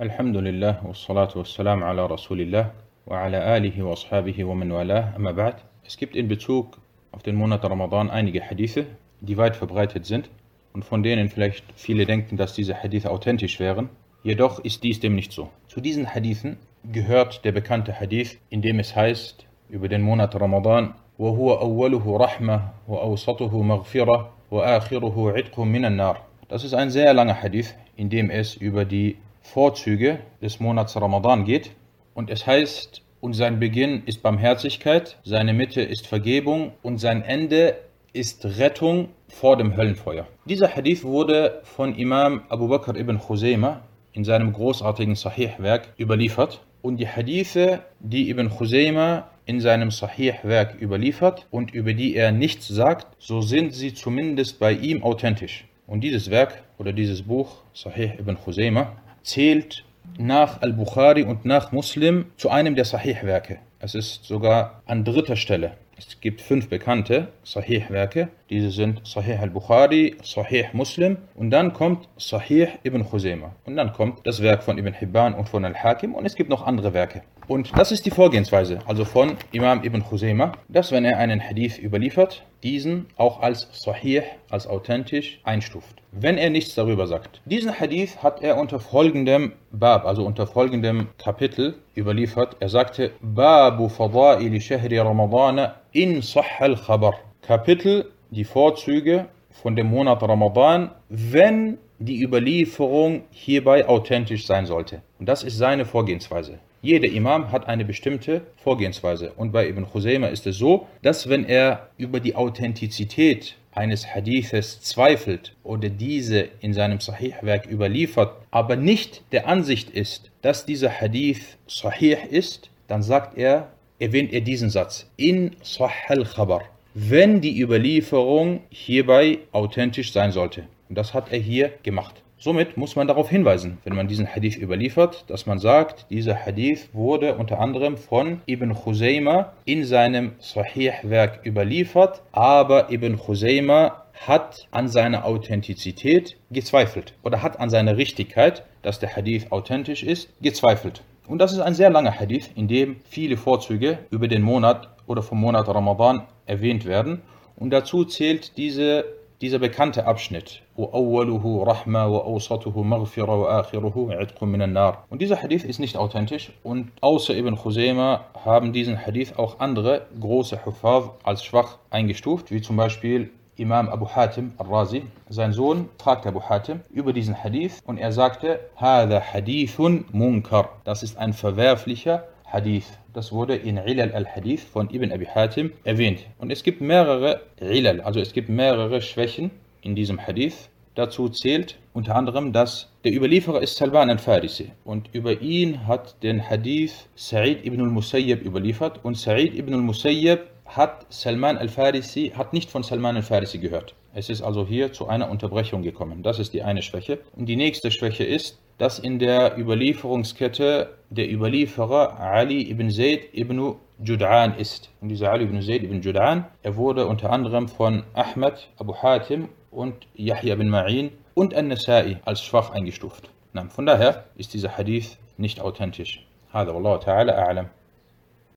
الحمد لله والصلاة والسلام على رسول الله وعلى آله وأصحابه ومن والاه أما بعد Es gibt in Bezug auf den Monat Ramadan einige Hadithe, die weit verbreitet sind und von denen vielleicht viele denken, dass diese Hadithe authentisch wären. Jedoch ist dies dem nicht so. Zu diesen Hadithen gehört der bekannte Hadith, in dem es heißt über den Monat Ramadan وهو أوله رحمة وأوسطه مغفرة وآخره عتق من النار. Das ist ein sehr langer Hadith, in dem es über die Vorzüge des Monats Ramadan geht. Und es heißt, und sein Beginn ist Barmherzigkeit, seine Mitte ist Vergebung und sein Ende ist Rettung vor dem Höllenfeuer. Dieser Hadith wurde von Imam Abu Bakr ibn Khuzaymah in seinem großartigen Sahih-Werk überliefert. Und die Hadithe, die Ibn Khuzaymah in seinem Sahih-Werk überliefert und über die er nichts sagt, so sind sie zumindest bei ihm authentisch. Und dieses Werk oder dieses Buch, Sahih ibn Khuzaymah, zählt nach Al-Bukhari und nach Muslim zu einem der Sahih-Werke. Es ist sogar an dritter Stelle. Es gibt fünf bekannte Sahih-Werke. Diese sind Sahih al-Bukhari, Sahih Muslim und dann kommt Sahih ibn Khuzaymah. Und dann kommt das Werk von Ibn Hibban und von Al-Hakim und es gibt noch andere Werke. Und das ist die Vorgehensweise, also von Imam ibn Khuzaymah, dass wenn er einen Hadith überliefert, diesen auch als Sahih, als authentisch einstuft. Wenn er nichts darüber sagt. Diesen Hadith hat er unter folgendem Bab, also unter folgendem Kapitel überliefert. Er sagte, Babu Fadaili Shahri Ramadan in Sahal Khabar. Kapitel, die Vorzüge von dem Monat Ramadan, wenn die Überlieferung hierbei authentisch sein sollte. Und das ist seine Vorgehensweise. Jeder Imam hat eine bestimmte Vorgehensweise. Und bei Ibn Khuzaymah ist es so, dass wenn er über die Authentizität eines Hadithes zweifelt oder diese in seinem Sahih-Werk überliefert, aber nicht der Ansicht ist, dass dieser Hadith Sahih ist, dann sagt er, erwähnt er diesen Satz, in Sahih khabar wenn die Überlieferung hierbei authentisch sein sollte. Und das hat er hier gemacht. Somit muss man darauf hinweisen, wenn man diesen Hadith überliefert, dass man sagt, dieser Hadith wurde unter anderem von Ibn Khuzaymah in seinem Sahih-Werk überliefert, aber Ibn Khuzaymah hat an seiner Authentizität gezweifelt oder hat an seiner Richtigkeit, dass der Hadith authentisch ist, gezweifelt. Und das ist ein sehr langer Hadith, in dem viele Vorzüge über den Monat oder vom Monat Ramadan erwähnt werden. Und dazu zählt diese, dieser bekannte Abschnitt. Und dieser Hadith ist nicht authentisch und außer Ibn Husayma haben diesen Hadith auch andere große Hufav als schwach eingestuft, wie zum Beispiel Imam Abu Hatim al-Razi, sein Sohn, fragte Abu Hatim über diesen Hadith und er sagte, Hadithun Munkar, das ist ein verwerflicher Hadith. Das wurde in Ilal al-Hadith von Ibn Abi Hatim erwähnt. Und es gibt mehrere Ilal, also es gibt mehrere Schwächen in diesem Hadith. Dazu zählt unter anderem, dass der Überlieferer ist Salman al-Farisi und über ihn hat den Hadith Sa'id ibn al-Musayyib überliefert und Sa'id ibn al-Musayyib hat Salman al-Farisi, hat nicht von Salman al-Farisi gehört. Es ist also hier zu einer Unterbrechung gekommen. Das ist die eine Schwäche. Und die nächste Schwäche ist, dass in der Überlieferungskette der Überlieferer Ali ibn Zayd ibn Jud'an ist. Und dieser Ali ibn Zayd ibn Jud'an, er wurde unter anderem von Ahmad, Abu Hatim und Yahya bin Ma'in und An-Nasa'i als schwach eingestuft. Von daher ist dieser Hadith nicht authentisch. هذا والله تعالى أعلم